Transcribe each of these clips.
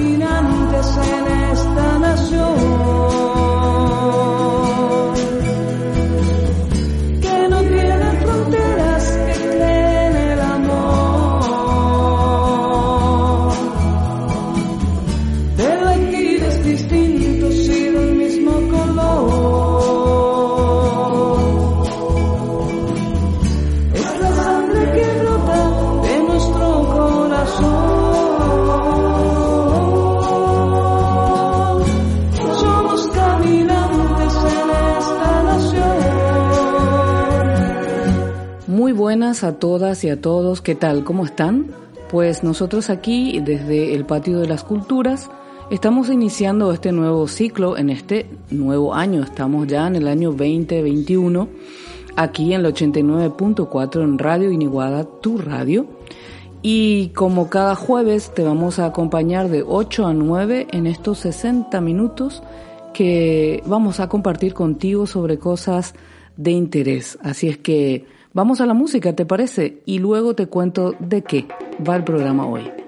caminar. Buenas a todas y a todos, ¿qué tal? ¿Cómo están? Pues nosotros aquí, desde el Patio de las Culturas, estamos iniciando este nuevo ciclo en este nuevo año. Estamos ya en el año 2021, aquí en el 89.4 en Radio Iniguada, tu radio. Y como cada jueves te vamos a acompañar de 8 a 9 en estos 60 minutos que vamos a compartir contigo sobre cosas de interés. Así es que vamos a la música, ¿te parece? Y luego te cuento de qué va el programa hoy.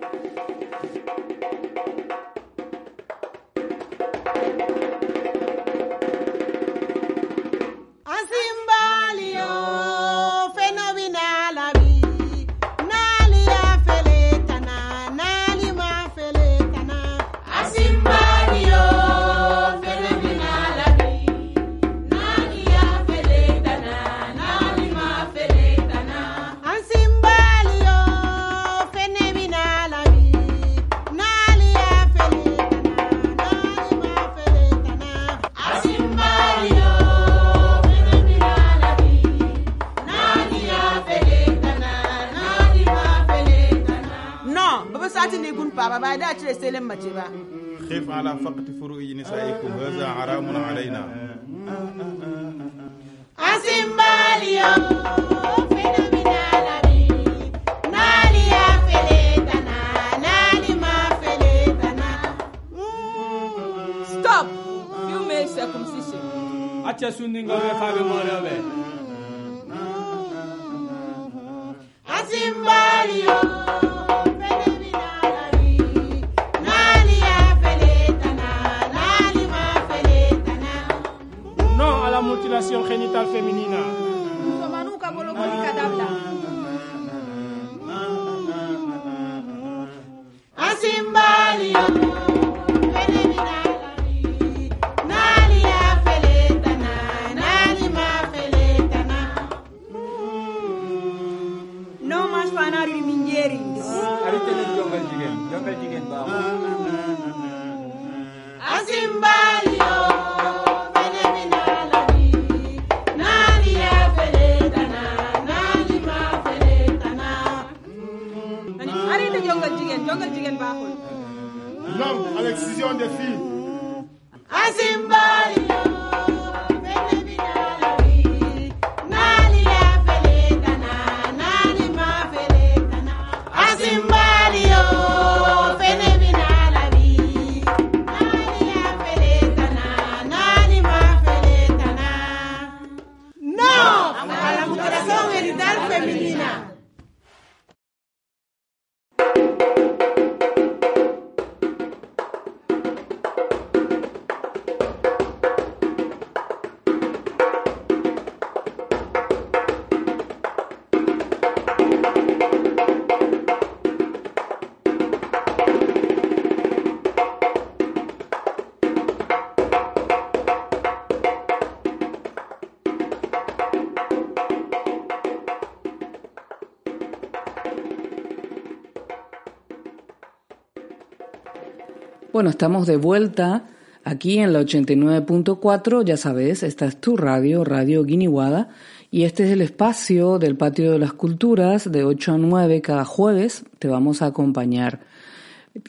Bueno, estamos de vuelta aquí en la 89.4, ya sabes, esta es tu radio, Radio Guiniguada, Y este es el espacio del Patio de las Culturas de 8 a 9 cada jueves. Te vamos a acompañar.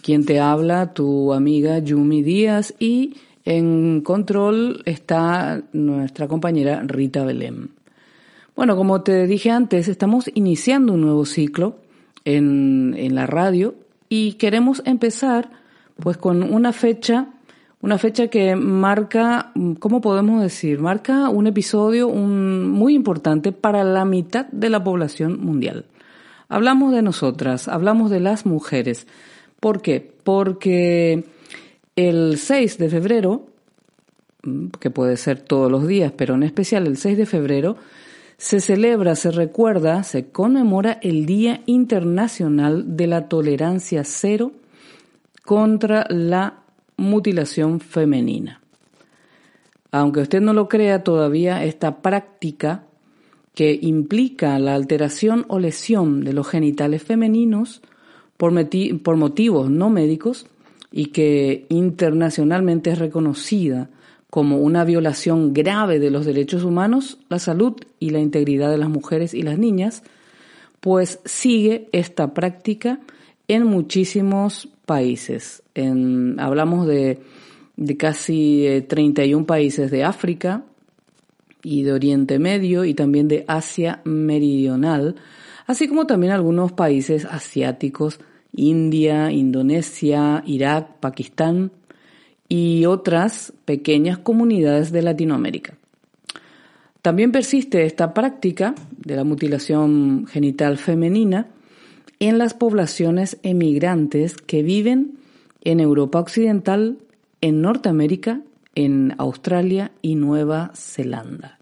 Quien te habla, tu amiga Yumi Díaz y en control está nuestra compañera Rita Belém. Bueno, como te dije antes, estamos iniciando un nuevo ciclo en, en la radio y queremos empezar pues con una fecha, una fecha que marca, ¿cómo podemos decir? Marca un episodio muy importante para la mitad de la población mundial. Hablamos de nosotras, hablamos de las mujeres. ¿Por qué? Porque el 6 de febrero, que puede ser todos los días, pero en especial el 6 de febrero, se celebra, se recuerda, se conmemora el Día Internacional de la Tolerancia Cero contra la mutilación femenina. Aunque usted no lo crea, todavía esta práctica que implica la alteración o lesión de los genitales femeninos por, motivos no médicos y que internacionalmente es reconocida como una violación grave de los derechos humanos, la salud y la integridad de las mujeres y las niñas, pues sigue esta práctica en muchísimos países. En, hablamos de, de casi 31 países de África y de Oriente Medio y también de Asia Meridional, así como también algunos países asiáticos, India, Indonesia, Irak, Pakistán, y otras pequeñas comunidades de Latinoamérica. También persiste esta práctica de la mutilación genital femenina en las poblaciones emigrantes que viven en Europa Occidental, en Norteamérica, en Australia y Nueva Zelanda.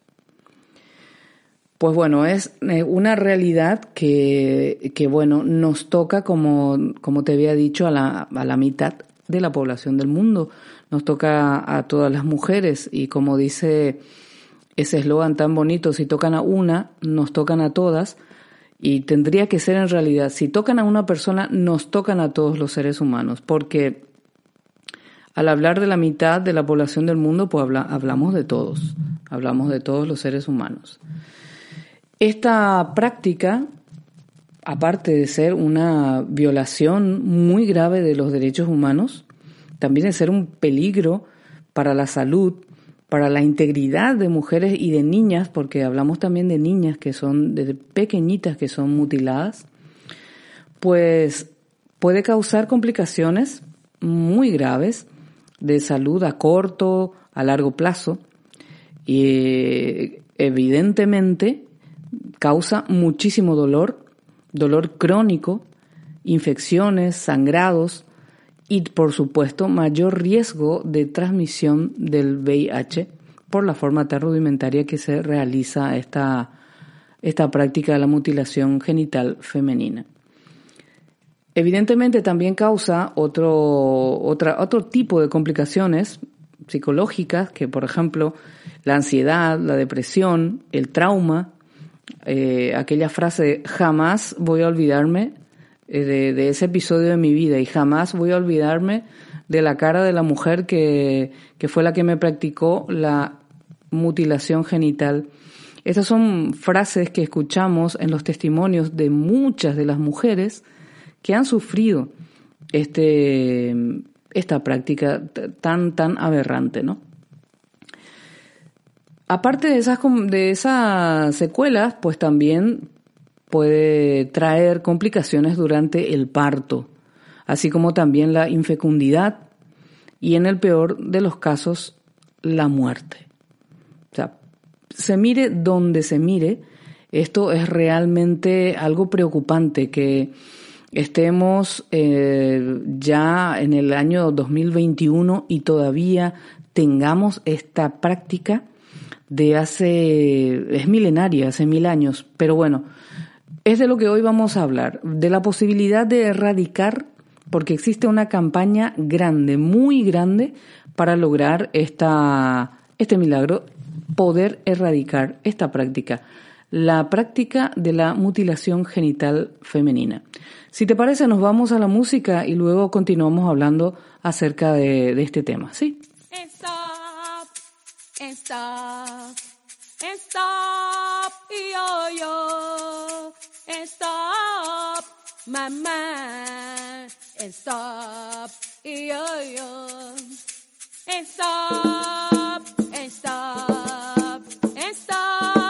Pues bueno, es eh, una realidad que, que bueno, nos toca, como, como te había dicho, a la, a la mitad de la población del mundo nos toca a todas las mujeres y como dice ese eslogan tan bonito, si tocan a una, nos tocan a todas y tendría que ser en realidad, si tocan a una persona, nos tocan a todos los seres humanos, porque al hablar de la mitad de la población del mundo, pues hablamos de todos, hablamos de todos los seres humanos. Esta práctica, aparte de ser una violación muy grave de los derechos humanos, también es ser un peligro para la salud, para la integridad de mujeres y de niñas, porque hablamos también de niñas que son, desde pequeñitas que son mutiladas, pues puede causar complicaciones muy graves de salud a corto, a largo plazo, y evidentemente causa muchísimo dolor, dolor crónico, infecciones, sangrados, y por supuesto mayor riesgo de transmisión del VIH por la forma tan rudimentaria que se realiza esta, esta práctica de la mutilación genital femenina. Evidentemente también causa otro, otro tipo de complicaciones psicológicas, que por ejemplo la ansiedad, la depresión, el trauma, eh, aquella frase jamás voy a olvidarme eh, de, ese episodio de mi vida y jamás voy a olvidarme de la cara de la mujer que, que fue la que me practicó la mutilación genital. Estas son frases que escuchamos en los testimonios de muchas de las mujeres que han sufrido este, esta práctica tan, tan aberrante, ¿no? Aparte de esas, de esas secuelas, pues también puede traer complicaciones durante el parto, así como también la infecundidad y en el peor de los casos la muerte. O sea, se mire donde se mire, esto es realmente algo preocupante que estemos eh, ya en el año 2021 y todavía tengamos esta práctica de hace, es milenaria, hace mil años, pero bueno, es de lo que hoy vamos a hablar, de la posibilidad de erradicar, porque existe una campaña grande, muy grande, para lograr esta, este milagro, poder erradicar esta práctica, la práctica de la mutilación genital femenina. Si te parece, nos vamos a la música y luego continuamos hablando acerca de, este tema, ¿sí? And stop, my mind, and stop, yo yo, and stop, and stop, and stop,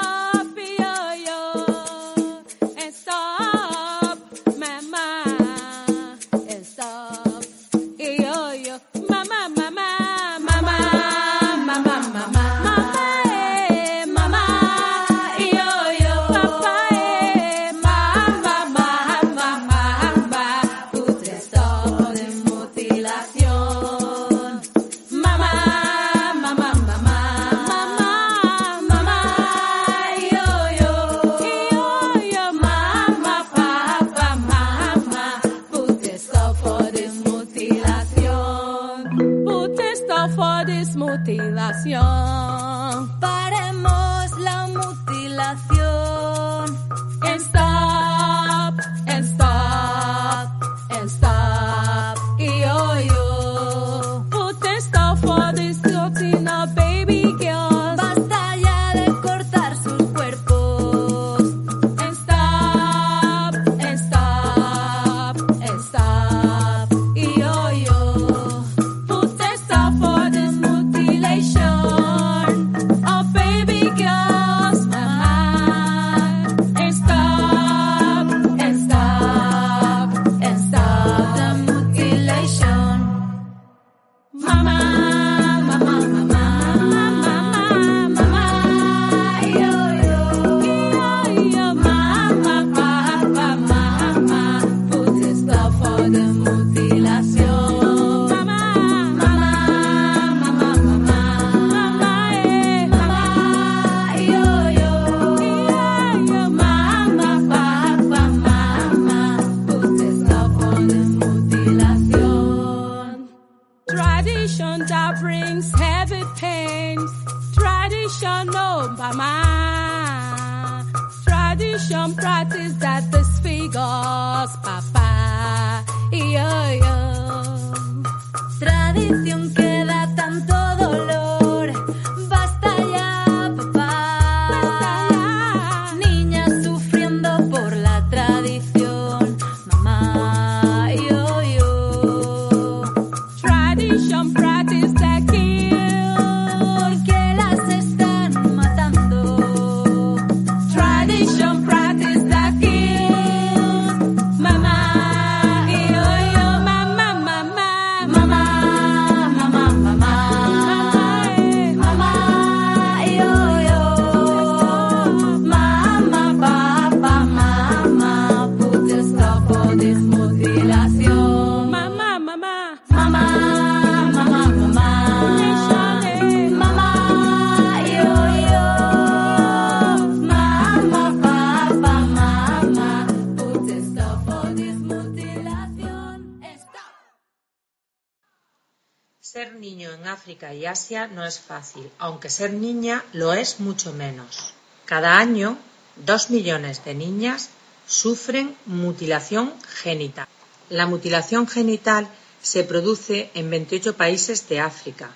África y Asia no es fácil, aunque ser niña lo es mucho menos. Cada año, dos millones de niñas sufren mutilación genital. La mutilación genital se produce en 28 países de África,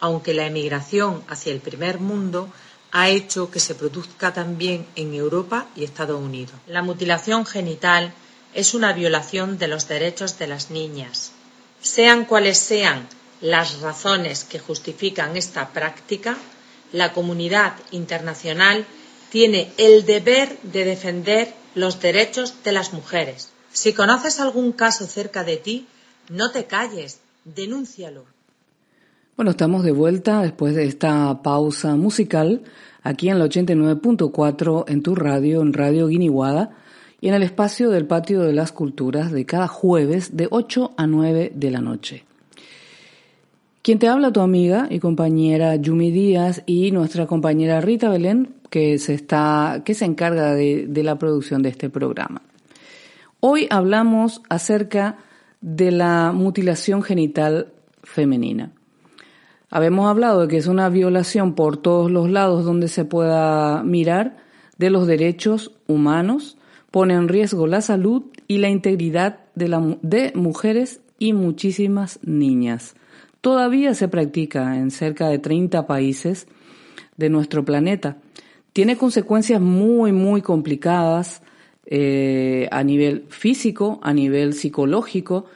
aunque la emigración hacia el primer mundo ha hecho que se produzca también en Europa y Estados Unidos. La mutilación genital es una violación de los derechos de las niñas. Sean cuales sean las razones que justifican esta práctica, la comunidad internacional tiene el deber de defender los derechos de las mujeres. Si conoces algún caso cerca de ti, no te calles, denúncialo. Bueno, estamos de vuelta después de esta pausa musical aquí en la 89.4 en tu radio, en Radio Guiniguada y en el espacio del Patio de las Culturas de cada jueves de 8 a 9 de la noche. Quien te habla tu amiga y compañera Yumi Díaz y nuestra compañera Rita Belén, que se está, que se encarga de, la producción de este programa. Hoy hablamos acerca de la mutilación genital femenina. Habemos hablado de que es una violación por todos los lados donde se pueda mirar de los derechos humanos, pone en riesgo la salud y la integridad de, la, de mujeres y muchísimas niñas. Todavía se practica en cerca de 30 países de nuestro planeta. tiene consecuencias muy, muy complicadas eh, a nivel físico, a nivel psicológico,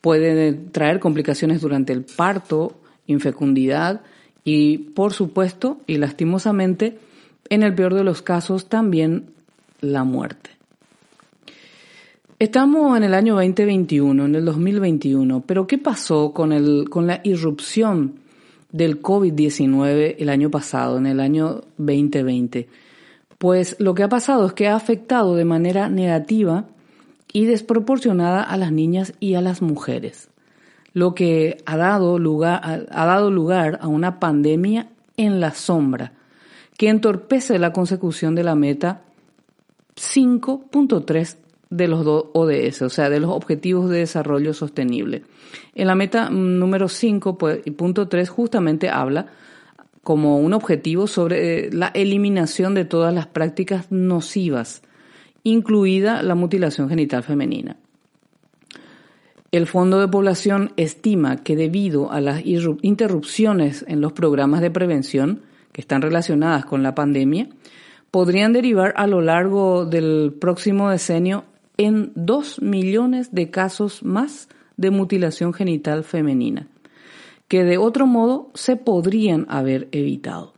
puede traer complicaciones durante el parto, infecundidad y, por supuesto, y lastimosamente, en el peor de los casos, también la muerte. Estamos en el año 2021, en el 2021, pero ¿qué pasó con, el, con la irrupción del COVID-19 el año pasado, en el año 2020? Pues lo que ha pasado es que ha afectado de manera negativa y desproporcionada a las niñas y a las mujeres, lo que ha dado lugar, ha dado lugar a una pandemia en la sombra que entorpece la consecución de la meta 5.3 de los ODS, o sea, de los Objetivos de Desarrollo Sostenible. En la meta número 5.3 pues, justamente habla como un objetivo sobre eh, la eliminación de todas las prácticas nocivas, incluida la mutilación genital femenina. El Fondo de Población estima que debido a las interrupciones en los programas de prevención que están relacionadas con la pandemia, podrían derivar a lo largo del próximo decenio en 2 millones de casos más de mutilación genital femenina, que de otro modo se podrían haber evitado.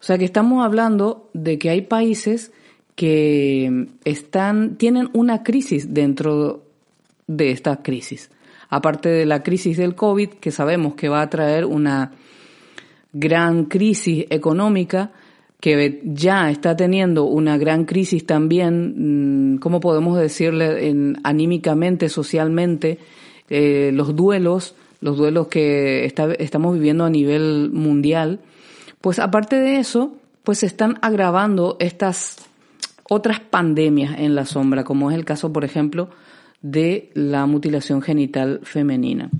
O sea que estamos hablando de que hay países que están, tienen una crisis dentro de esta crisis. Aparte de la crisis del COVID, que sabemos que va a traer una gran crisis económica, que ya está teniendo una gran crisis también, mm, ¿cómo podemos decirle, en, anímicamente, socialmente, eh, los duelos, los duelos que estamos viviendo a nivel mundial, pues aparte de eso, pues se están agravando estas otras pandemias en la sombra, como es el caso, por ejemplo, de la mutilación genital femenina.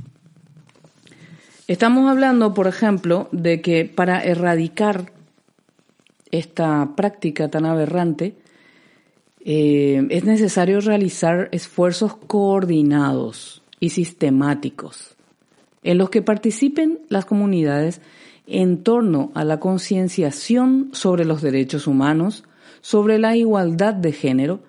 Estamos hablando, por ejemplo, de que para erradicar esta práctica tan aberrante, eh, es necesario realizar esfuerzos coordinados y sistemáticos en los que participen las comunidades en torno a la concienciación sobre los derechos humanos, sobre la igualdad de género,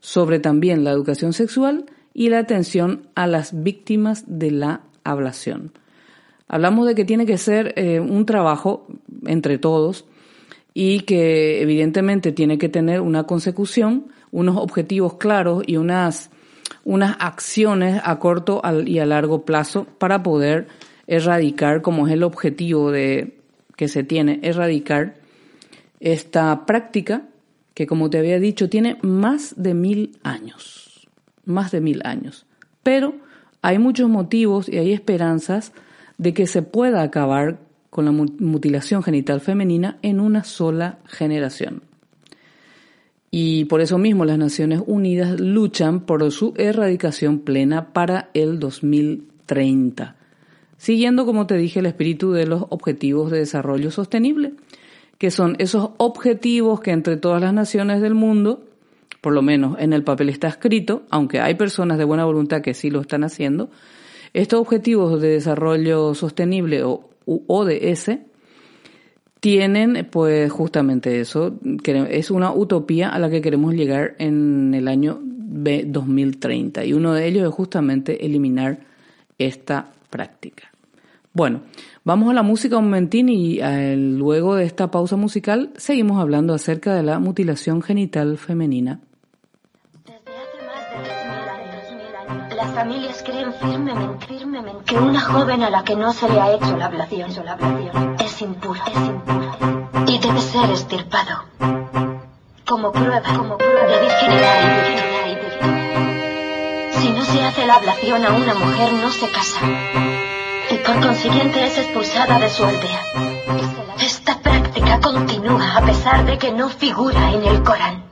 sobre también la educación sexual y la atención a las víctimas de la ablación. Hablamos de que tiene que ser eh, un trabajo entre todos y que evidentemente tiene que tener una consecución, unos objetivos claros y unas, unas acciones a corto y a largo plazo para poder erradicar, como es el objetivo de, que se tiene, erradicar esta práctica que como te había dicho tiene más de mil años, más de mil años. Pero hay muchos motivos y hay esperanzas de que se pueda acabar con la mutilación genital femenina en una sola generación. Y por eso mismo las Naciones Unidas luchan por su erradicación plena para el 2030, siguiendo, como te dije, el espíritu de los Objetivos de Desarrollo Sostenible, que son esos objetivos que entre todas las naciones del mundo, por lo menos en el papel está escrito, aunque hay personas de buena voluntad que sí lo están haciendo, estos objetivos de desarrollo sostenible o ODS tienen pues justamente eso, es una utopía a la que queremos llegar en el año 2030 y uno de ellos es justamente eliminar esta práctica. Bueno, vamos a la música un momentín y eh, luego de esta pausa musical seguimos hablando acerca de la mutilación genital femenina. Familias creen firmemente, firmemente que una joven a la que no se le ha hecho la ablación, la ablación es impura, es impura y debe ser estirpado como prueba, como prueba de virginidad y virginidad y virginidad. Si no se hace la ablación a una mujer no se casa y por consiguiente es expulsada de su aldea. Esta práctica continúa a pesar de que no figura en el Corán.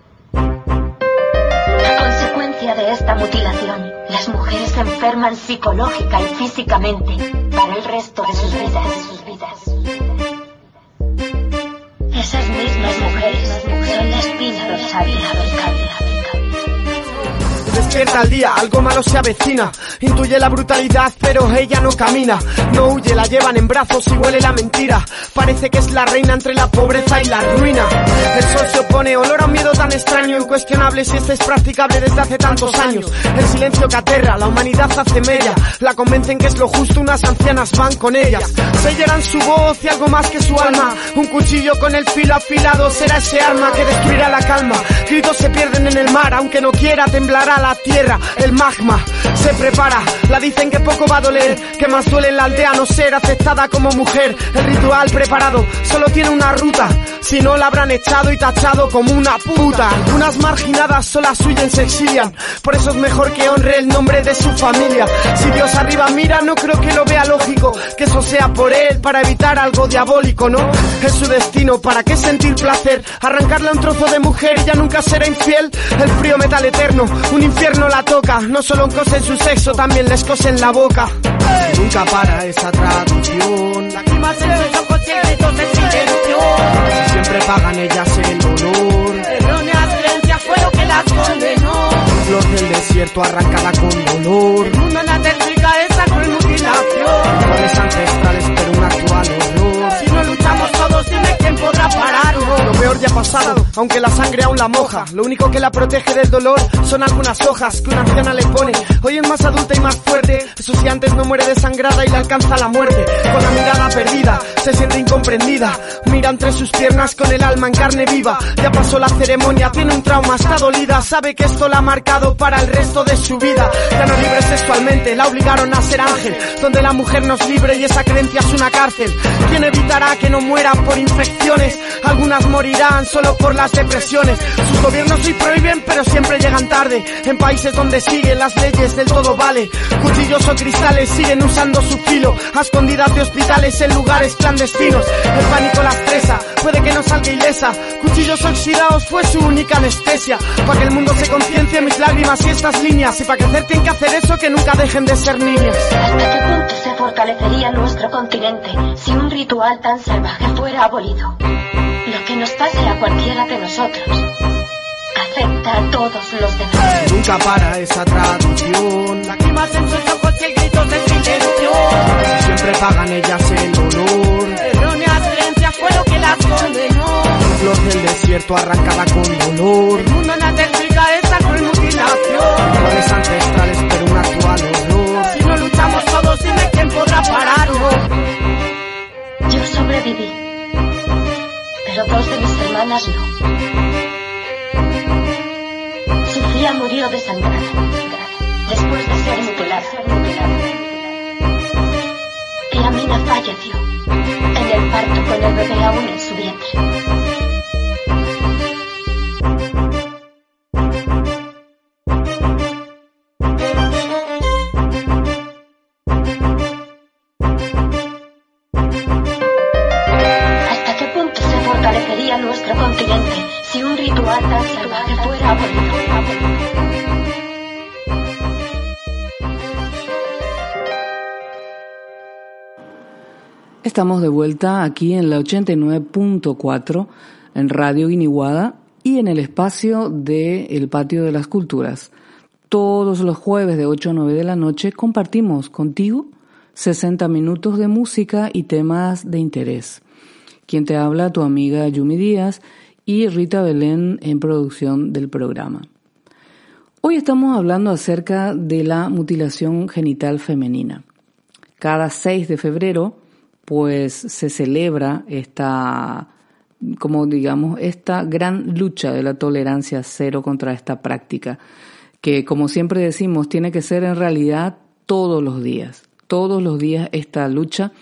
De esta mutilación, las mujeres se enferman psicológica y físicamente para el resto de sus vidas. Sus vidas. Esas mismas mujeres son la espina dorsal del cáncer. Despierta el día, algo malo se avecina. Intuye la brutalidad, pero ella no camina. No huye, la llevan en brazos y huele la mentira. Parece que es la reina entre la pobreza y la ruina. El sol se opone, olor a un miedo tan extraño, incuestionable si este es practicable desde hace tantos años. El silencio que aterra, la humanidad hace mella. La convencen que es lo justo, unas ancianas van con ellas. Sellarán su voz y algo más que su alma. Un cuchillo con el filo afilado será ese arma que destruirá la calma. Gritos se pierden en el mar, aunque no quiera, temblará la tierra. El magma se prepara, la dicen que poco va a doler. Que más duele en la aldea no ser aceptada como mujer. El ritual preparado solo tiene una ruta. Si no la habrán echado y tachado como una puta. Algunas marginadas solas huyen, se exilian. Por eso es mejor que honre el nombre de su familia. Si Dios arriba mira, no creo que lo vea lógico. Que eso sea por él, para evitar algo diabólico, ¿no? Es su destino, ¿para qué sentir placer? Arrancarle a un trozo de mujer y ya nunca será infiel. El frío metal eterno, un la toca. No solo cosen su sexo, también les cosen la boca. Nunca para esa traducción. Lágrimas en sus ojos silencio. Siempre pagan ellas el dolor. Erróneas creencias fue lo que las condenó. Flor del desierto arrancada con dolor. El mundo nace explica aunque la sangre aún la moja. Lo único que la protege del dolor son algunas hojas que una anciana le pone. Hoy es más adulta y más fuerte. Eso si antes no muere desangrada y le alcanza la muerte. Con la mirada perdida, se siente incomprendida. Mira entre sus piernas con el alma en carne viva. Ya pasó la ceremonia, tiene un trauma, está dolida. Sabe que esto la ha marcado para el resto de su vida. Ya no libre sexualmente, la obligaron a ser ángel. Donde la mujer no es libre y esa creencia es una cárcel. ¿Quién evitará que no muera por infecciones? Algunas morirán solo por las depresiones. Sus gobiernos sí prohíben, pero siempre llegan tarde. En países donde siguen las leyes del todo vale. Cuchillos o cristales siguen usando su filo. A escondidas de hospitales en lugares clandestinos. El pánico la estresa, puede que no salga ilesa. Cuchillos oxidados fue su única anestesia. Para que el mundo se conciencie mis lágrimas y estas líneas. Y para crecer tienen que hacer eso que nunca dejen de ser niñas. ¿Hasta qué punto se fortalecería nuestro continente si un ritual tan salvaje fuera abolido? Lo que nos pase a cualquiera de nosotros afecta a todos los demás. Nunca para esa traducción. Lágrimas en sus ojos y gritos de silencio. Siempre pagan ellas el dolor. Erróneas creencias fue lo que las condenó. Flor del desierto arrancada con dolor. El mundo nace explica esa cruel mutilación. Errores ancestrales, pero un actual horror. Si no luchamos todos, dime quién podrá pararlo. Yo sobreviví, dos de mis hermanas no. Sofía murió desangrada después de ser mutilada. Y Amina falleció en el parto con el bebé aún en su vientre. Estamos de vuelta aquí en la 89.4 en Radio Guiniguada y en el espacio de El Patio de las Culturas. Todos los jueves de 8 a 9 de la noche compartimos contigo 60 minutos de música y temas de interés. Quien te habla, tu amiga Yumi Díaz y Rita Belén en producción del programa. Hoy estamos hablando acerca de la mutilación genital femenina. Cada 6 de febrero, pues se celebra esta, como digamos, esta gran lucha de la tolerancia cero contra esta práctica, que como siempre decimos, tiene que ser en realidad todos los días, todos los días esta lucha,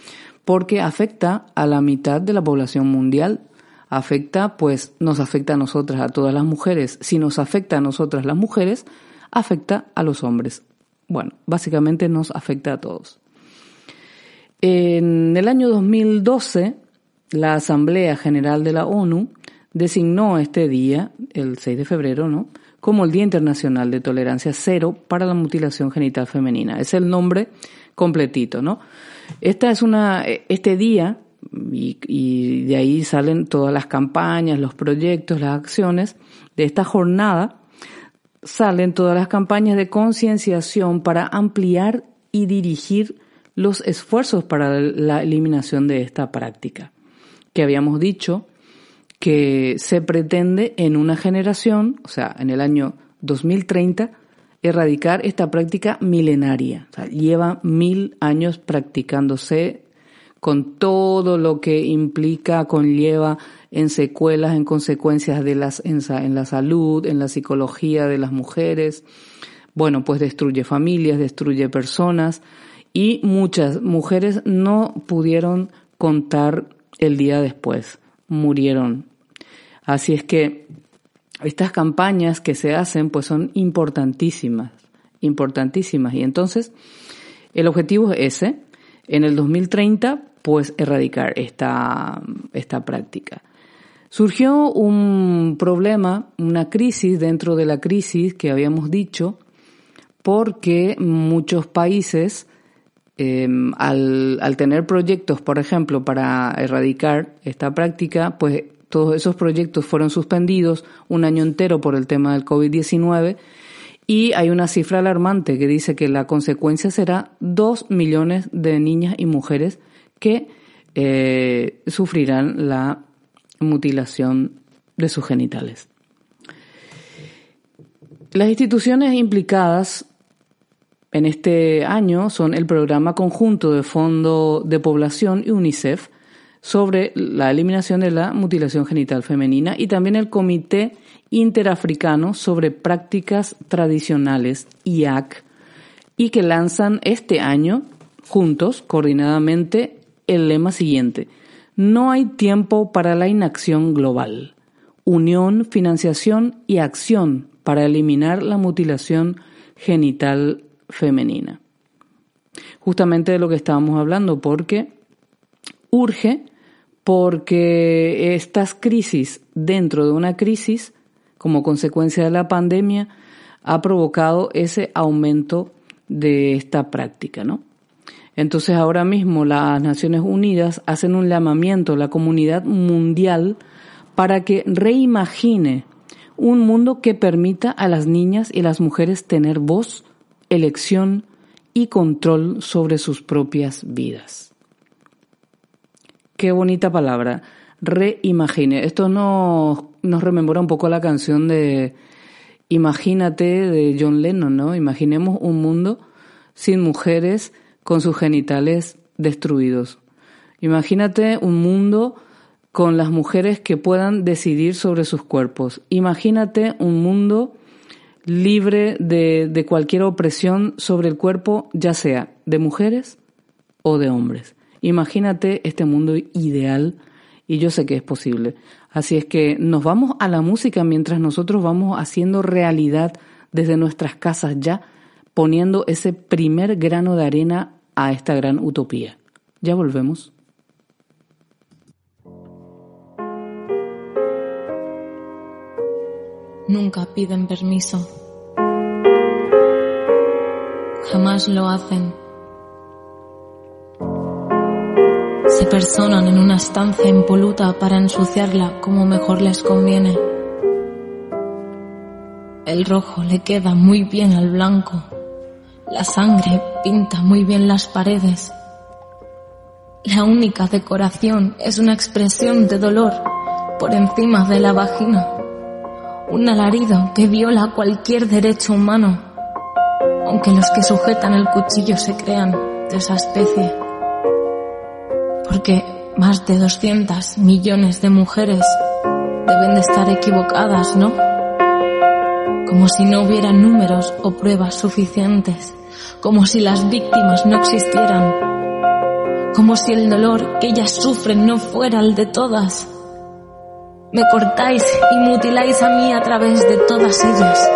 porque afecta a la mitad de la población mundial, afecta, pues nos afecta a nosotras, a todas las mujeres. Si nos afecta a nosotras las mujeres, afecta a los hombres. Bueno, básicamente nos afecta a todos. En el año 2012, la Asamblea General de la ONU designó este día, el 6 de febrero, ¿no? como el Día Internacional de Tolerancia Cero para la Mutilación Genital Femenina. Es el nombre completito, ¿no? Esta es una, este día, y, y de ahí salen todas las campañas, los proyectos, las acciones de esta jornada, salen todas las campañas de concienciación para ampliar y dirigir los esfuerzos para la eliminación de esta práctica, que habíamos dicho que se pretende en una generación, o sea, en el año 2030, erradicar esta práctica milenaria. O sea, lleva mil años practicándose con todo lo que implica, conlleva en secuelas, en consecuencias de las, en, en la salud, en la psicología de las mujeres. Bueno, pues destruye familias, destruye personas y muchas mujeres no pudieron contar el día después, murieron. Así es que estas campañas que se hacen pues son importantísimas, importantísimas. Y entonces el objetivo es ese, en el 2030 pues erradicar esta, esta práctica. Surgió un problema, una crisis dentro de la crisis que habíamos dicho, porque muchos países, al, al tener proyectos, por ejemplo, para erradicar esta práctica, pues todos esos proyectos fueron suspendidos un año entero por el tema del COVID-19 y hay una cifra alarmante que dice que la consecuencia será dos millones de niñas y mujeres que eh, sufrirán la mutilación de sus genitales. Las instituciones implicadas en este año son el Programa Conjunto de Fondo de Población y UNICEF sobre la eliminación de la mutilación genital femenina y también el Comité Interafricano sobre Prácticas Tradicionales, IAC, y que lanzan este año juntos, coordinadamente, el lema siguiente. No hay tiempo para la inacción global. Unión, financiación y acción para eliminar la mutilación genital femenina. Justamente de lo que estábamos hablando, porque urge, porque estas crisis dentro de una crisis, como consecuencia de la pandemia, ha provocado ese aumento de esta práctica, ¿no? Entonces ahora mismo las Naciones Unidas hacen un llamamiento a la comunidad mundial para que reimagine un mundo que permita a las niñas y las mujeres tener voz, elección y control sobre sus propias vidas. Qué bonita palabra, reimagine. Esto nos, nos rememora un poco la canción de Imagínate de John Lennon, ¿no? Imaginemos un mundo sin mujeres con sus genitales destruidos. Imagínate un mundo con las mujeres que puedan decidir sobre sus cuerpos. Imagínate un mundo libre de, de, cualquier opresión sobre el cuerpo, ya sea de mujeres o de hombres. Imagínate este mundo ideal y yo sé que es posible. Así es que nos vamos a la música mientras nosotros vamos haciendo realidad desde nuestras casas ya poniendo ese primer grano de arena a esta gran utopía. Ya volvemos. Nunca piden permiso. Jamás lo hacen. Se personan en una estancia impoluta para ensuciarla como mejor les conviene. El rojo le queda muy bien al blanco. La sangre pinta muy bien las paredes. La única decoración es una expresión de dolor por encima de la vagina. Un alarido que viola cualquier derecho humano, aunque los que sujetan el cuchillo se crean de esa especie. Porque más de 200 millones de mujeres deben de estar equivocadas, ¿no? como si no hubiera números o pruebas suficientes, como si las víctimas no existieran, como si el dolor que ellas sufren no fuera el de todas. Me cortáis y mutiláis a mí a través de todas ellas.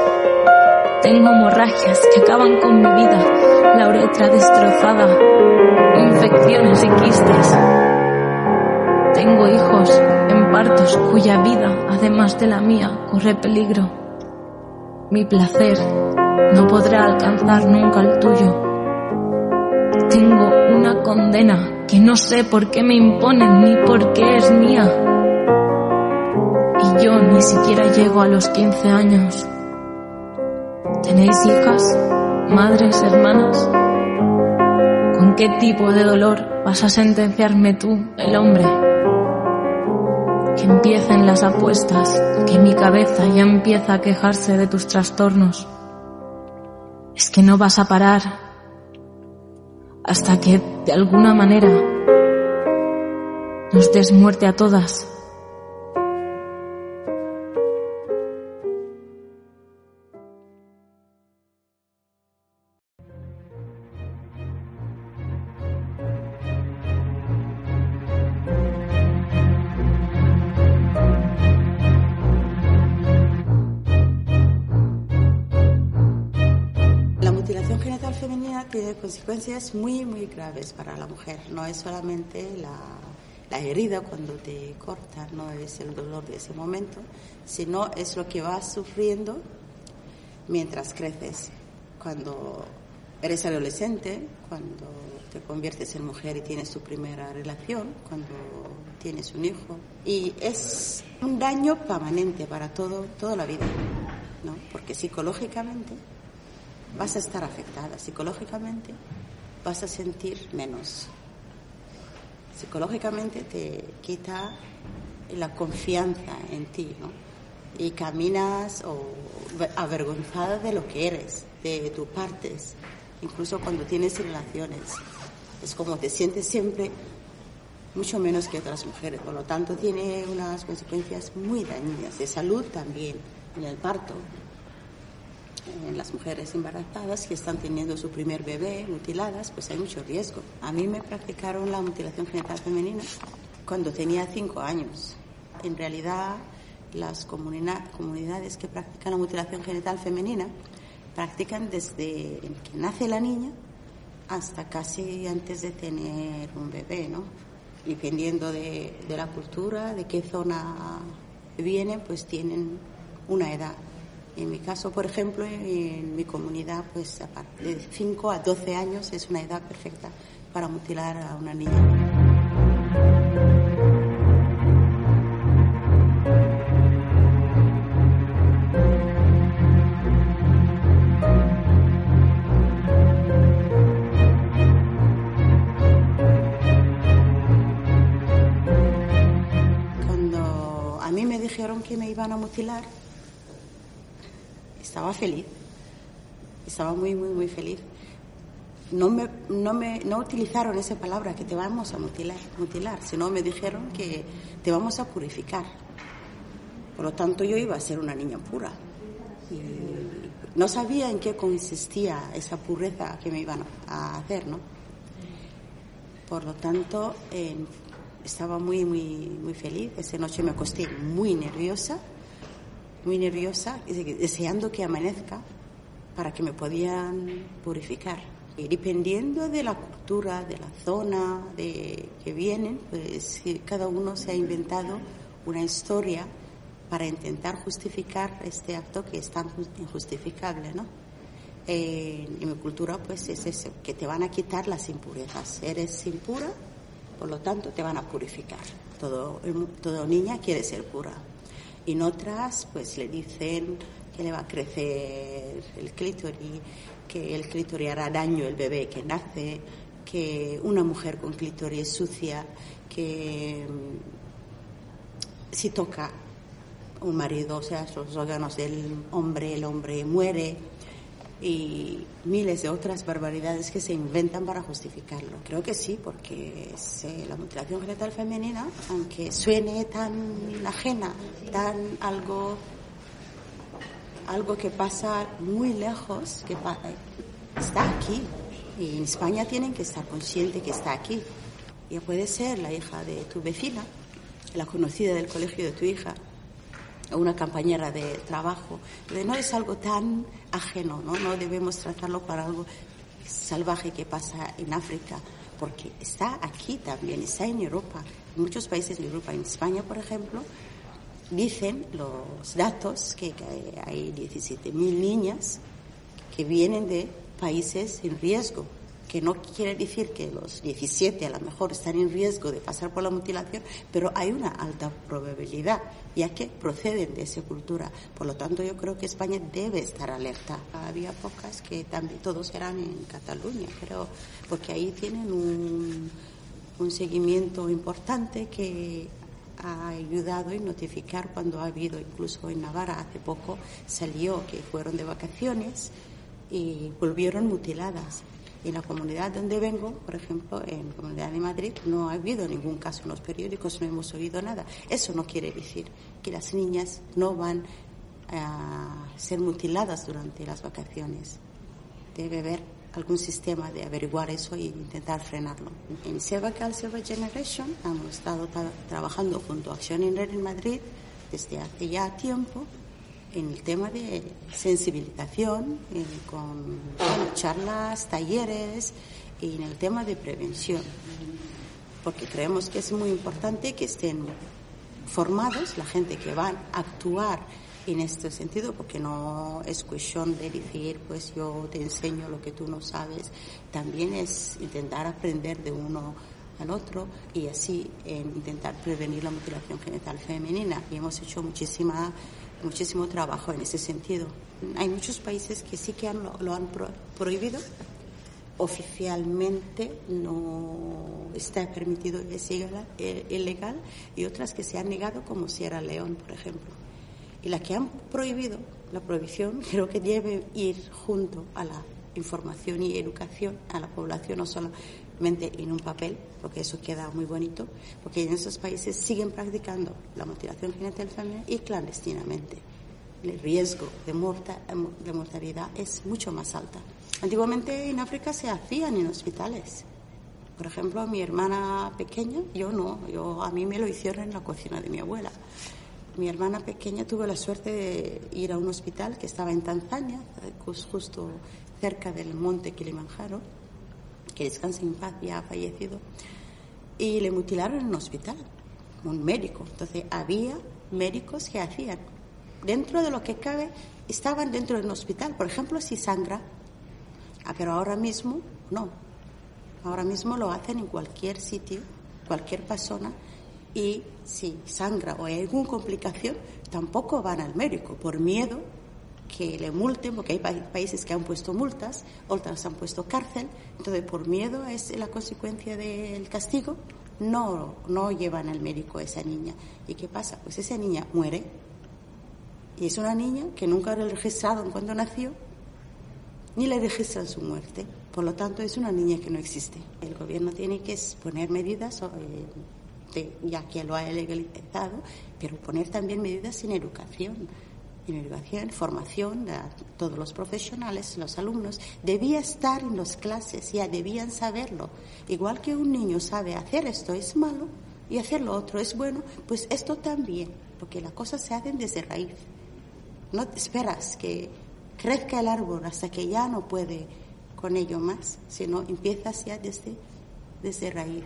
Tengo hemorragias que acaban con mi vida, la uretra destrozada, infecciones y quistes. Tengo hijos en partos cuya vida, además de la mía, corre peligro. Mi placer no podrá alcanzar nunca el tuyo. Tengo una condena que no sé por qué me imponen ni por qué es mía. Yo ni siquiera llego a los 15 años. ¿Tenéis hijas, madres, hermanas? ¿Con qué tipo de dolor vas a sentenciarme tú, el hombre? Que empiecen las apuestas, que mi cabeza ya empieza a quejarse de tus trastornos. Es que no vas a parar hasta que, de alguna manera, nos des muerte a todas. Consecuencias muy, muy graves para la mujer. No es solamente la, la herida cuando te cortan, no es el dolor de ese momento, sino es lo que vas sufriendo mientras creces. Cuando eres adolescente, cuando te conviertes en mujer y tienes tu primera relación, cuando tienes un hijo. Y es un daño permanente para todo, toda la vida, ¿no? Porque psicológicamente vas a estar afectada, psicológicamente vas a sentir menos. Psicológicamente te quita la confianza en ti, ¿no? Y caminas o avergonzada de lo que eres, de tus partes, incluso cuando tienes relaciones. Es como te sientes siempre mucho menos que otras mujeres, por lo tanto tiene unas consecuencias muy dañinas, de salud también, en el parto, en las mujeres embarazadas que están teniendo su primer bebé mutiladas, pues hay mucho riesgo. A mí me practicaron la mutilación genital femenina cuando tenía cinco años. En realidad, las comunidades que practican la mutilación genital femenina practican desde que nace la niña hasta casi antes de tener un bebé, ¿no? Dependiendo de, de la cultura, de qué zona vienen, pues tienen una edad. En mi caso, por ejemplo, en mi comunidad, pues de 5 a 12 años es una edad perfecta para mutilar a una niña. Cuando a mí me dijeron que me iban a mutilar, estaba feliz, estaba muy, muy, muy feliz. No, me, no, me, no utilizaron esa palabra que te vamos a mutilar, mutilar, sino me dijeron que te vamos a purificar. Por lo tanto, yo iba a ser una niña pura. Y no sabía en qué consistía esa pureza que me iban a hacer, ¿no? Por lo tanto, eh, estaba muy, muy, muy feliz. Esa noche me acosté muy nerviosa, muy nerviosa, deseando que amanezca para que me podían purificar. Y dependiendo de la cultura, de la zona de que vienen, pues cada uno se ha inventado una historia para intentar justificar este acto que es tan ju- injustificable, ¿no? Eh, en mi cultura, pues es eso, que te van a quitar las impurezas. Eres impura, por lo tanto te van a purificar. Todo, el mu- toda niña quiere ser pura. En otras, pues le dicen que le va a crecer el clítoris, que el clítoris hará daño al bebé que nace, que una mujer con clítoris es sucia, que mm, si toca un marido, o sea, los órganos del hombre, el hombre muere y miles de otras barbaridades que se inventan para justificarlo. Creo que sí, porque la mutilación genital femenina, aunque suene tan ajena, tan algo, algo que pasa muy lejos, que eh, está aquí. Y en España tienen que estar conscientes que está aquí. Ya puede ser la hija de tu vecina, la conocida del colegio de tu hija, una compañera de trabajo. No es algo tan ajeno, ¿no? No debemos tratarlo para algo salvaje que pasa en África, porque está aquí también, está en Europa, en muchos países de Europa, en España, por ejemplo, dicen los datos que, que hay 17.000 niñas que vienen de países en riesgo que no quiere decir que los 17 a lo mejor están en riesgo de pasar por la mutilación, pero hay una alta probabilidad, ya que proceden de esa cultura. Por lo tanto, yo creo que España debe estar alerta. Había pocas que también todos eran en Cataluña, pero porque ahí tienen un, un seguimiento importante que ha ayudado en notificar cuando ha habido, incluso en Navarra hace poco salió que fueron de vacaciones y volvieron mutiladas. En la comunidad donde vengo, por ejemplo, en la comunidad de Madrid, no ha habido ningún caso en los periódicos, no hemos oído nada. Eso no quiere decir que las niñas no van a ser mutiladas durante las vacaciones. Debe haber algún sistema de averiguar eso e intentar frenarlo. En Silva Cal Silva Generation hemos estado tra- trabajando junto a Acción en Red en Madrid desde hace ya tiempo en el tema de sensibilización, eh, con charlas, talleres y en el tema de prevención. Porque creemos que es muy importante que estén formados la gente que van a actuar en este sentido, porque no es cuestión de decir, pues yo te enseño lo que tú no sabes, también es intentar aprender de uno al otro y así eh, intentar prevenir la mutilación genital femenina. Y hemos hecho muchísima, muchísimo trabajo en ese sentido. Hay muchos países que sí que han- lo, lo han pro- prohibido. Oficialmente no está permitido, es ilegal, eh, ilegal, y otras que se han negado, como Sierra León, por ejemplo. Y la que han prohibido, la prohibición, creo que debe ir junto a la información y educación a la población, no solamente en un papel, porque eso queda muy bonito, porque en esos países siguen practicando la mutilación genital femenina y clandestinamente. El riesgo de, morta- de mortalidad es mucho más alta. Antiguamente en África se hacían en hospitales. Por ejemplo, mi hermana pequeña, yo no, yo, a mí me lo hicieron en la cocina de mi abuela. Mi hermana pequeña tuvo la suerte de ir a un hospital que estaba en Tanzania, eh, jus- justo cerca del monte Kilimanjaro, que descansa en paz, ya ha fallecido, y le mutilaron en un hospital, un médico. Entonces había médicos que hacían, dentro de lo que cabe, estaban dentro de un hospital. Por ejemplo, si sangra, Ah, pero ahora mismo no. Ahora mismo lo hacen en cualquier sitio, cualquier persona, y si sangra o hay alguna complicación, tampoco van al médico por miedo que le multen, porque hay pa- países que han puesto multas, otras han puesto cárcel, entonces por miedo es la consecuencia del castigo, no, no llevan al médico a esa niña. ¿Y qué pasa? Pues esa niña muere, y es una niña que nunca le registraron cuando nació, ni le registran su muerte. Por lo tanto, es una niña que no existe. El gobierno tiene que poner medidas, eh, ya que lo ha legalizado, pero poner también medidas en educación. En educación, formación a todos los profesionales, los alumnos. Debía estar en las clases, ya debían saberlo. Igual que un niño sabe hacer esto es malo y hacer lo otro es bueno, pues esto también, porque las cosas se hacen desde raíz. No te esperas que crezca el árbol hasta que ya no puede con ello más, sino empiezas ya desde, desde raíz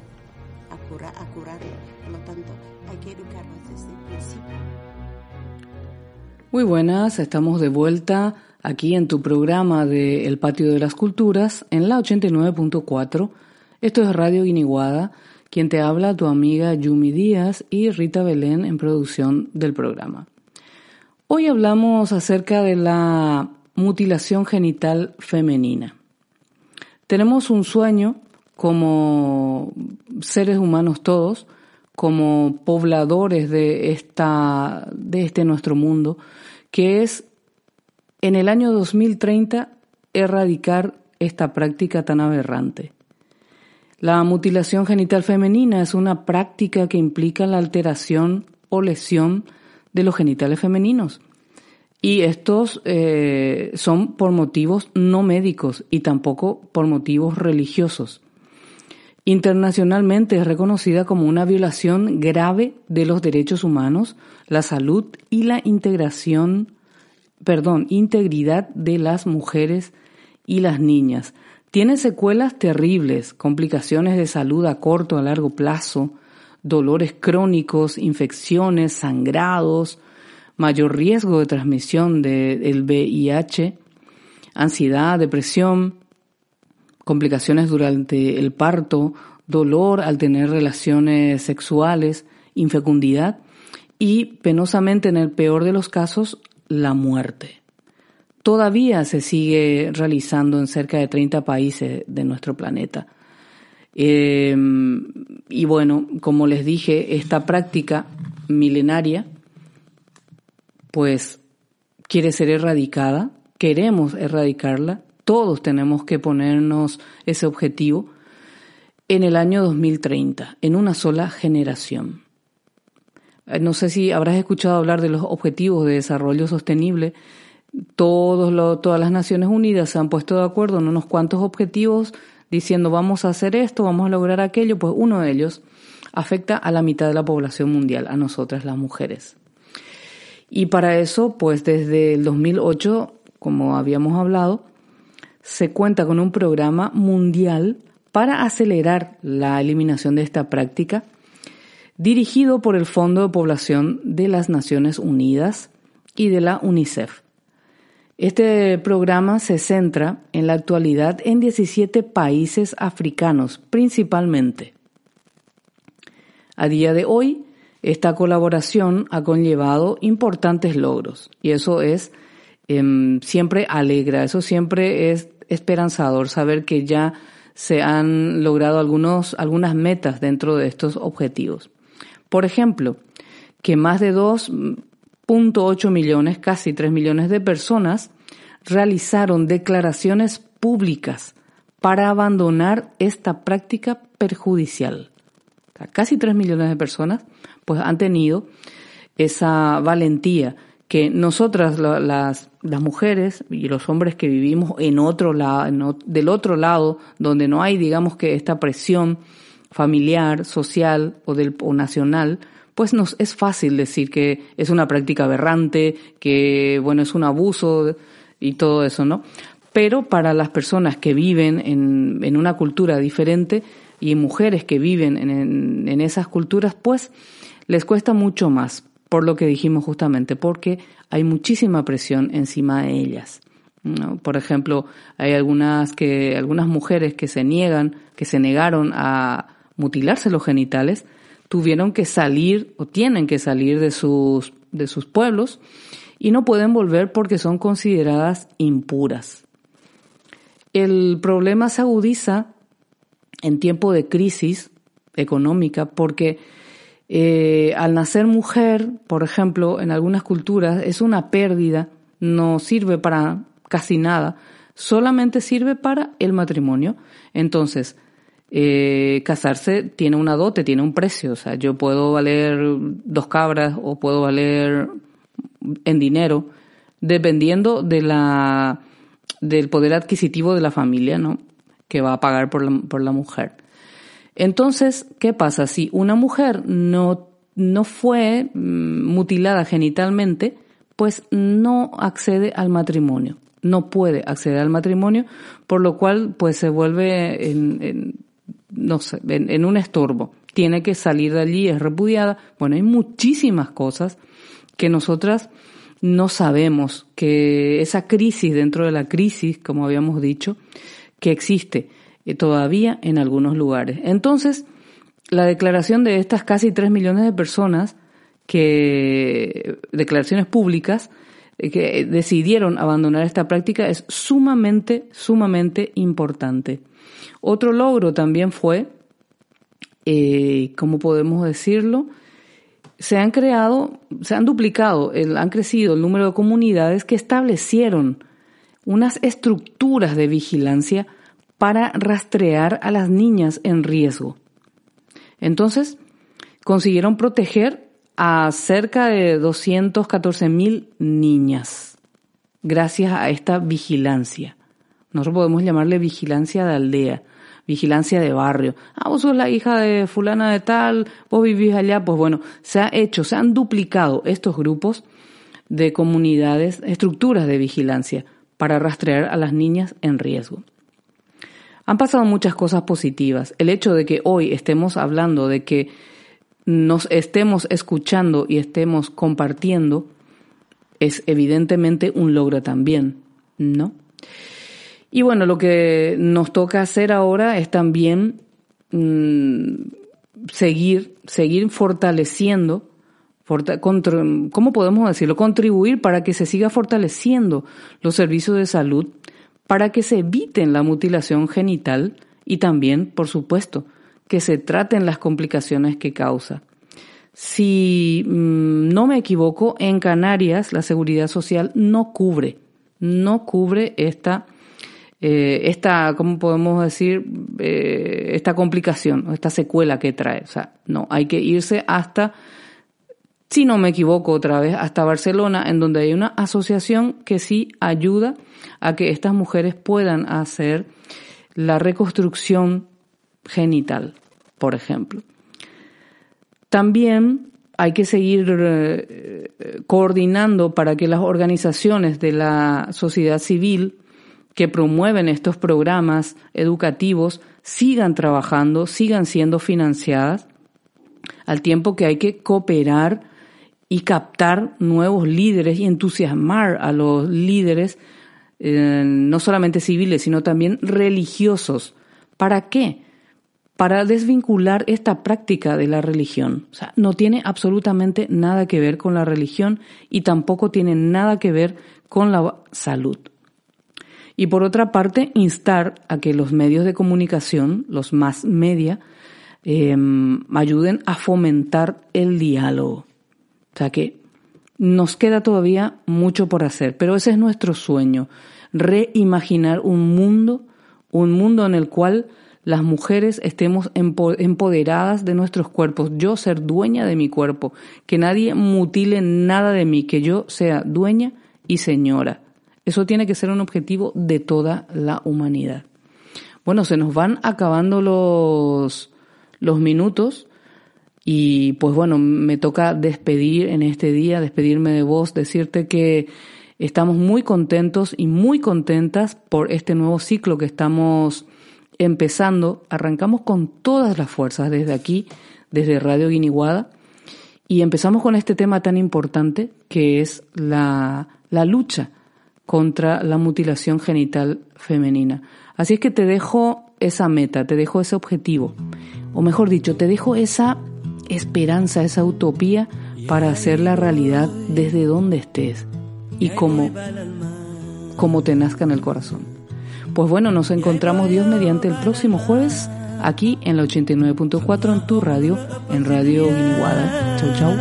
a, cura- a curarlo. Por lo tanto, hay que educarnos desde el principio. Muy buenas, estamos de vuelta aquí en tu programa de El Patio de las Culturas en la 89.4. Esto es Radio Guiniguada, quien te habla tu amiga Yumi Díaz y Rita Belén en producción del programa. Hoy hablamos acerca de la mutilación genital femenina. Tenemos un sueño como seres humanos todos, como pobladores de esta de este nuestro mundo, que es en el año 2030 erradicar esta práctica tan aberrante. La mutilación genital femenina es una práctica que implica la alteración o lesión de los genitales femeninos. Y estos eh, son por motivos no médicos y tampoco por motivos religiosos. Internacionalmente es reconocida como una violación grave de los derechos humanos, la salud y la integración, perdón, integridad de las mujeres y las niñas. Tiene secuelas terribles, complicaciones de salud a corto, a largo plazo, dolores crónicos, infecciones, sangrados, mayor riesgo de transmisión del VIH, ansiedad, depresión, complicaciones durante el parto, dolor al tener relaciones sexuales, infecundidad y penosamente en el peor de los casos, la muerte. Todavía se sigue realizando en cerca de 30 países de nuestro planeta. Eh, y bueno, como les dije, esta práctica milenaria, pues quiere ser erradicada, queremos erradicarla, todos tenemos que ponernos ese objetivo en el año 2030, en una sola generación. Eh, no sé si habrás escuchado hablar de los objetivos de desarrollo sostenible. Todas las Naciones Unidas se han puesto de acuerdo en unos cuantos objetivos diciendo vamos a hacer esto, vamos a lograr aquello, pues uno de ellos afecta a la mitad de la población mundial, a nosotras las mujeres. Y para eso, pues desde el 2008, como habíamos hablado, se cuenta con un programa mundial para acelerar la eliminación de esta práctica, dirigido por el Fondo de Población de las Naciones Unidas y de la UNICEF. Este programa se centra en la actualidad en 17 países africanos principalmente. A día de hoy, esta colaboración ha conllevado importantes logros y eso es eh, siempre alegra, eso siempre es esperanzador saber que ya se han logrado algunos, algunas metas dentro de estos objetivos. Por ejemplo, que más de 2.8 millones, casi 3 millones de personas realizaron declaraciones públicas para abandonar esta práctica perjudicial. casi 3 millones de personas pues han tenido esa valentía que nosotras las, las mujeres y los hombres que vivimos en otro lado, del otro lado, donde no hay, digamos que esta presión familiar, social o, del, o nacional, pues nos es fácil decir que es una práctica aberrante, que bueno, es un abuso y todo eso, ¿no? Pero para las personas que viven en, en una cultura diferente y mujeres que viven en, en, en esas culturas, pues les cuesta mucho más por lo que dijimos justamente, porque hay muchísima presión encima de ellas. Por ejemplo, hay algunas que, algunas mujeres que se niegan, que se negaron a mutilarse los genitales, tuvieron que salir o tienen que salir de sus, de sus pueblos y no pueden volver porque son consideradas impuras. El problema se agudiza en tiempo de crisis económica porque eh, al nacer mujer, por ejemplo, en algunas culturas es una pérdida, no sirve para casi nada, solamente sirve para el matrimonio. Entonces, eh, casarse tiene una dote, tiene un precio. O sea, yo puedo valer dos cabras o puedo valer en dinero, dependiendo de la, del poder adquisitivo de la familia, ¿no? Que va a pagar por la, por la mujer. Entonces, ¿qué pasa? Si una mujer no, no fue mm, mutilada genitalmente, pues no accede al matrimonio, no puede acceder al matrimonio, por lo cual pues se vuelve en, no sé, en, un estorbo. Tiene que salir de allí, es repudiada. Bueno, hay muchísimas cosas que nosotras no sabemos, que esa crisis dentro de la crisis, como habíamos dicho, que existe todavía en algunos lugares. Entonces, la declaración de estas casi 3 millones de personas que, declaraciones públicas, eh, que decidieron abandonar esta práctica es sumamente, sumamente importante. Otro logro también fue, eh, ¿cómo podemos decirlo? Se han creado, se han duplicado, han crecido el número de comunidades que establecieron unas estructuras de vigilancia para rastrear a las niñas en riesgo. Entonces, consiguieron proteger a cerca de 214 mil niñas gracias a esta vigilancia. Nosotros podemos llamarle vigilancia de aldea, vigilancia de barrio. Ah, vos sos la hija de fulana de tal, vos vivís allá. Pues bueno, se ha hecho, se han duplicado estos grupos de comunidades, estructuras de vigilancia para rastrear a las niñas en riesgo. Han pasado muchas cosas positivas. El hecho de que hoy estemos hablando, de que nos estemos escuchando y estemos compartiendo, es evidentemente un logro también, ¿no? Y bueno, lo que nos toca hacer ahora es también mm, seguir, seguir fortaleciendo, ¿cómo podemos decirlo? Contribuir para que se siga fortaleciendo los servicios de salud, para que se eviten la mutilación genital y también, por supuesto, que se traten las complicaciones que causa. Si mm, no me equivoco, en Canarias la seguridad social no cubre, no cubre esta, eh, esta, ¿cómo podemos decir? Eh, esta complicación, esta secuela que trae. O sea, no, hay que irse hasta, si no me equivoco otra vez, hasta Barcelona, en donde hay una asociación que sí ayuda a que estas mujeres puedan hacer la reconstrucción genital, por ejemplo. También hay que seguir eh, coordinando para que las organizaciones de la sociedad civil que promueven estos programas educativos sigan trabajando, sigan siendo financiadas, al tiempo que hay que cooperar y captar nuevos líderes y entusiasmar a los líderes, eh, no solamente civiles, sino también religiosos. ¿Para qué? Para desvincular esta práctica de la religión. O sea, no tiene absolutamente nada que ver con la religión y tampoco tiene nada que ver con la salud. Y por otra parte, instar a que los medios de comunicación, los más media, eh, ayuden a fomentar el diálogo. O sea que nos queda todavía mucho por hacer, pero ese es nuestro sueño, reimaginar un mundo, un mundo en el cual las mujeres estemos empo- empoderadas de nuestros cuerpos, yo ser dueña de mi cuerpo, que nadie mutile nada de mí, que yo sea dueña y señora. Eso tiene que ser un objetivo de toda la humanidad. Bueno, se nos van acabando los, los minutos y pues bueno, me toca despedir en este día, despedirme de vos, decirte que estamos muy contentos y muy contentas por este nuevo ciclo que estamos empezando. Arrancamos con todas las fuerzas desde aquí, desde Radio Guiniguada, y empezamos con este tema tan importante que es la, la lucha contra la mutilación genital femenina. Así es que te dejo esa meta, te dejo ese objetivo, o mejor dicho, te dejo esa esperanza, esa utopía para hacerla realidad desde donde estés y como, como te nazca en el corazón. Pues bueno, nos encontramos Dios mediante el próximo jueves aquí en la 89.4 en tu radio, en Radio Guiniguada. Chau, chau.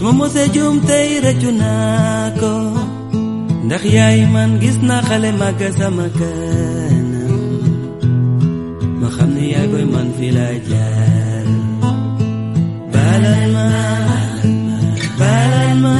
Mosee juum tey rëccu naa ko ndax yaay man gis naa xale màgg sama kanam ma xam ne koy man fi laa jaar balal ma balal ma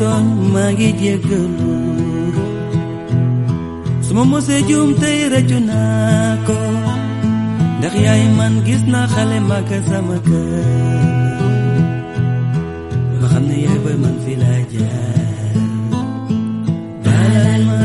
ma la mosee tooñ maa ngi jéggalu su ma mosee juum tey rëccu naa ko. Ndax yaay man gis naa xale màgg sama kër ma xam yaay booy man fi laa jaar balal ma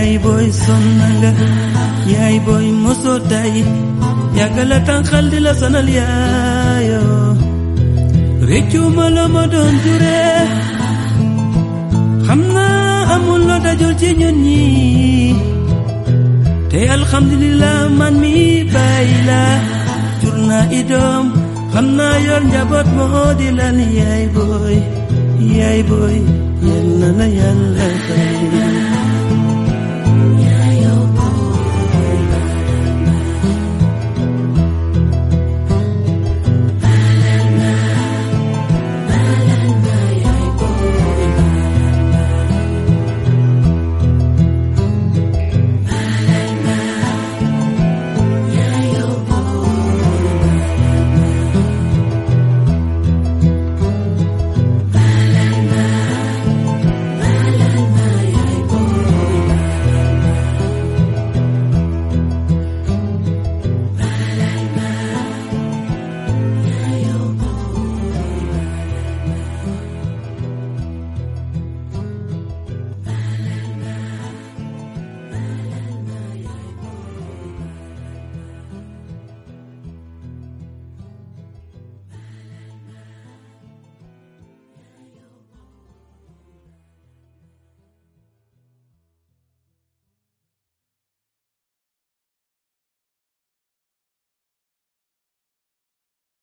yaay booy sonn nga yaay booy mosoo tay yàgg la tànqal di la sonal yaayoo réccu ma la amul loo dajul ci ñun ñi te alhamdulillah man mi bàyyi la jur naa i doom xam naa yor njaboot moo di lan yaay booy yaay booy yal na la yàlla fay